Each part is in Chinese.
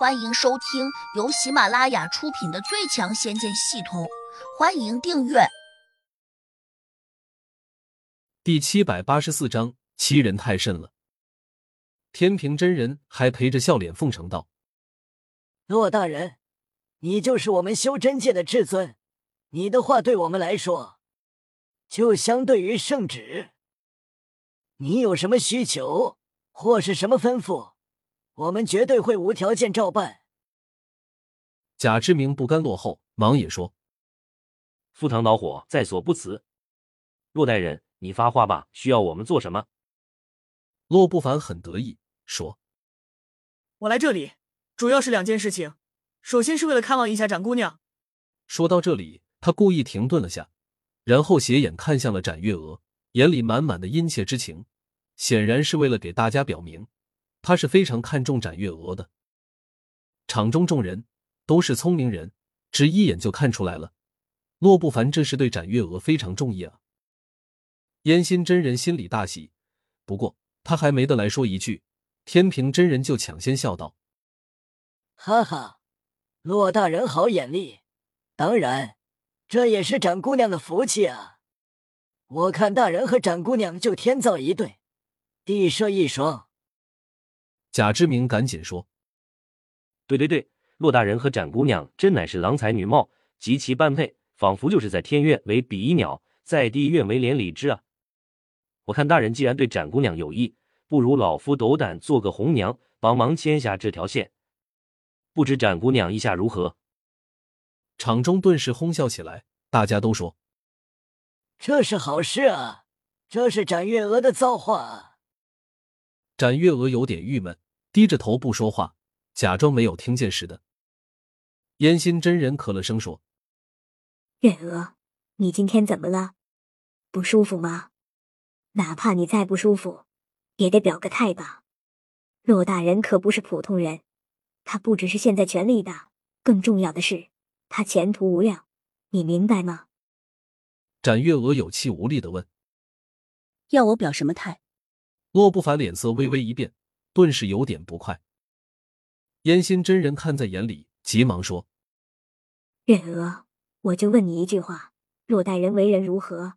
欢迎收听由喜马拉雅出品的《最强仙剑系统》，欢迎订阅。第七百八十四章，欺人太甚了。天平真人还陪着笑脸奉承道：“骆大人，你就是我们修真界的至尊，你的话对我们来说，就相对于圣旨。你有什么需求，或是什么吩咐？”我们绝对会无条件照办。贾志明不甘落后，忙也说：“赴汤蹈火在所不辞。”洛大人，你发话吧，需要我们做什么？洛不凡很得意说：“我来这里主要是两件事情，首先是为了看望一下展姑娘。”说到这里，他故意停顿了下，然后斜眼看向了展月娥，眼里满满的殷切之情，显然是为了给大家表明。他是非常看重展月娥的。场中众人都是聪明人，只一眼就看出来了。洛不凡这是对展月娥非常中意啊！烟心真人心里大喜，不过他还没得来说一句，天平真人就抢先笑道：“哈哈，洛大人好眼力！当然，这也是展姑娘的福气啊！我看大人和展姑娘就天造一对，地设一双。”贾之明赶紧说：“对对对，骆大人和展姑娘真乃是郎才女貌，极其般配，仿佛就是在天愿为比翼鸟，在地愿为连理枝啊！我看大人既然对展姑娘有意，不如老夫斗胆做个红娘，帮忙牵下这条线。不知展姑娘意下如何？”场中顿时哄笑起来，大家都说：“这是好事啊，这是展月娥的造化啊！”展月娥有点郁闷，低着头不说话，假装没有听见似的。烟心真人咳了声说：“月娥，你今天怎么了？不舒服吗？哪怕你再不舒服，也得表个态吧。骆大人可不是普通人，他不只是现在权力大，更重要的是他前途无量，你明白吗？”展月娥有气无力的问：“要我表什么态？”洛不凡脸色微微一变，顿时有点不快。烟心真人看在眼里，急忙说：“月娥，我就问你一句话，洛大人为人如何？”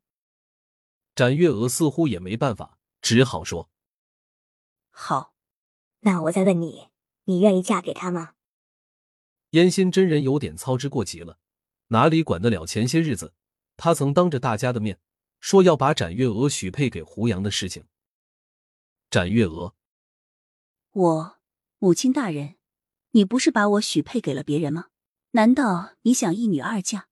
展月娥似乎也没办法，只好说：“好。”那我再问你，你愿意嫁给他吗？烟心真人有点操之过急了，哪里管得了前些日子他曾当着大家的面说要把展月娥许配给胡杨的事情。展月娥，我母亲大人，你不是把我许配给了别人吗？难道你想一女二嫁？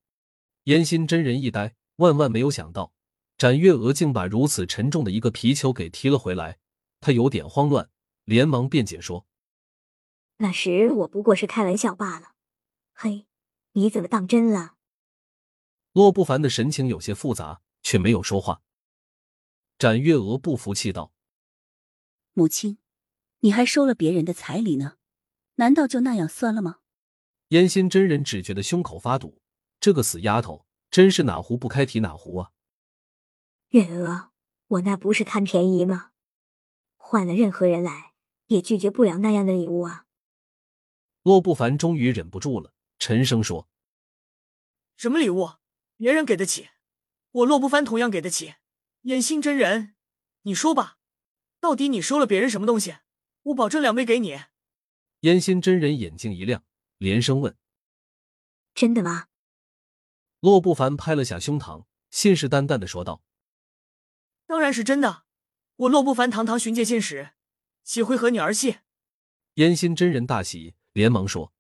燕心真人一呆，万万没有想到，展月娥竟把如此沉重的一个皮球给踢了回来。他有点慌乱，连忙辩解说：“那时我不过是开玩笑罢了。”嘿，你怎么当真了？洛不凡的神情有些复杂，却没有说话。展月娥不服气道。母亲，你还收了别人的彩礼呢？难道就那样算了吗？烟心真人只觉得胸口发堵，这个死丫头真是哪壶不开提哪壶啊！月娥，我那不是贪便宜吗？换了任何人来，也拒绝不了那样的礼物啊！洛不凡终于忍不住了，沉声说：“什么礼物？别人给得起，我洛不凡同样给得起。烟心真人，你说吧。”到底你收了别人什么东西？我保证两倍给你。烟心真人眼睛一亮，连声问：“真的吗？”洛不凡拍了下胸膛，信誓旦旦的说道：“当然是真的。我洛不凡堂堂巡界仙使，岂会和你儿戏？”烟心真人大喜，连忙说：“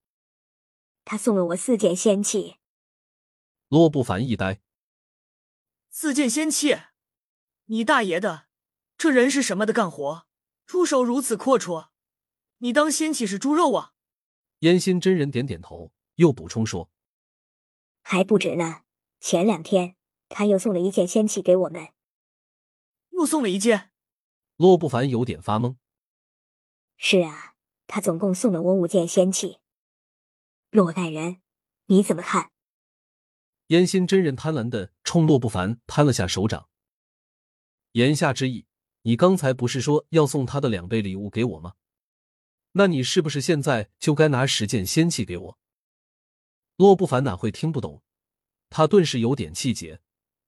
他送了我四件仙器。”洛不凡一呆：“四件仙器？你大爷的！”这人是什么的干活，出手如此阔绰？你当仙气是猪肉啊？烟心真人点点头，又补充说：“还不止呢，前两天他又送了一件仙器给我们。”又送了一件？洛不凡有点发懵。是啊，他总共送了我五件仙器。洛大人，你怎么看？烟心真人贪婪的冲洛不凡摊了下手掌，言下之意。你刚才不是说要送他的两倍礼物给我吗？那你是不是现在就该拿十件仙器给我？洛不凡哪会听不懂？他顿时有点气结。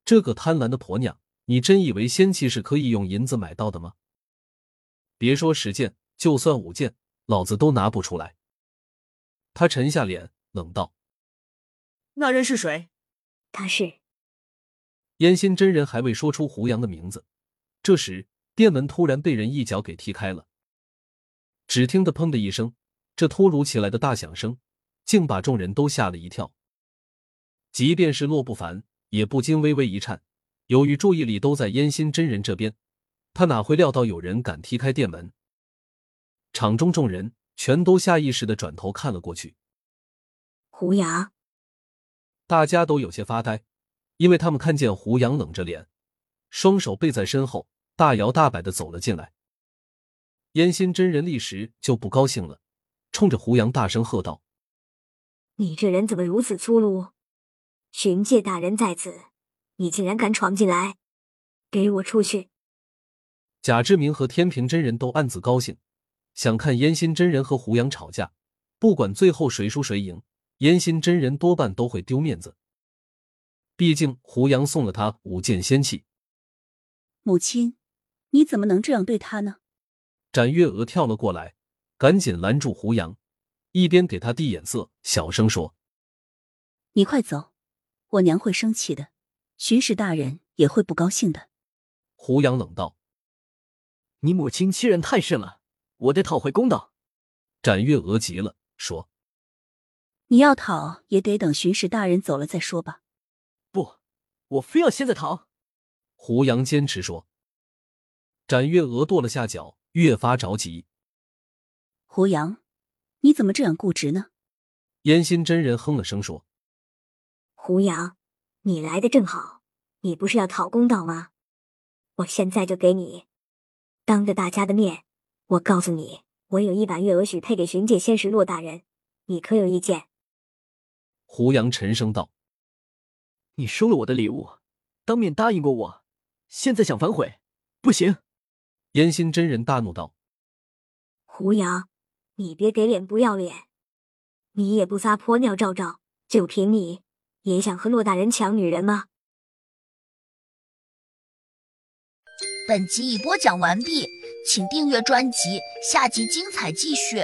这个贪婪的婆娘，你真以为仙器是可以用银子买到的吗？别说十件，就算五件，老子都拿不出来。他沉下脸，冷道：“那人是谁？”他是烟心真人还未说出胡杨的名字，这时店门突然被人一脚给踢开了。只听得“砰”的一声，这突如其来的大响声，竟把众人都吓了一跳。即便是洛不凡，也不禁微微一颤。由于注意力都在烟心真人这边，他哪会料到有人敢踢开店门？场中众人全都下意识的转头看了过去。胡杨，大家都有些发呆，因为他们看见胡杨冷着脸，双手背在身后，大摇大摆的走了进来。烟心真人立时就不高兴了，冲着胡杨大声喝道：“你这人怎么如此粗鲁？巡界大人在此，你竟然敢闯进来！给我出去！”贾志明和天平真人都暗自高兴，想看烟心真人和胡杨吵架，不管最后谁输谁赢，烟心真人多半都会丢面子。毕竟胡杨送了他五件仙器。母亲，你怎么能这样对他呢？展月娥跳了过来，赶紧拦住胡杨，一边给他递眼色，小声说：“你快走，我娘会生气的，巡使大人也会不高兴的。”胡杨冷道：“你母亲欺人太甚了，我得讨回公道。”展月娥急了，说：“你要讨也得等巡使大人走了再说吧。”“不，我非要现在讨。”胡杨坚持说。展月娥跺了下脚。越发着急，胡杨，你怎么这样固执呢？烟心真人哼了声说：“胡杨，你来的正好，你不是要讨公道吗？我现在就给你，当着大家的面，我告诉你，我有一把月娥许配给巡界仙石洛大人，你可有意见？”胡杨沉声道：“你收了我的礼物，当面答应过我，现在想反悔，不行。”烟心真人大怒道：“胡杨，你别给脸不要脸！你也不撒泼尿照照，就凭你也想和骆大人抢女人吗？”本集已播讲完毕，请订阅专辑，下集精彩继续。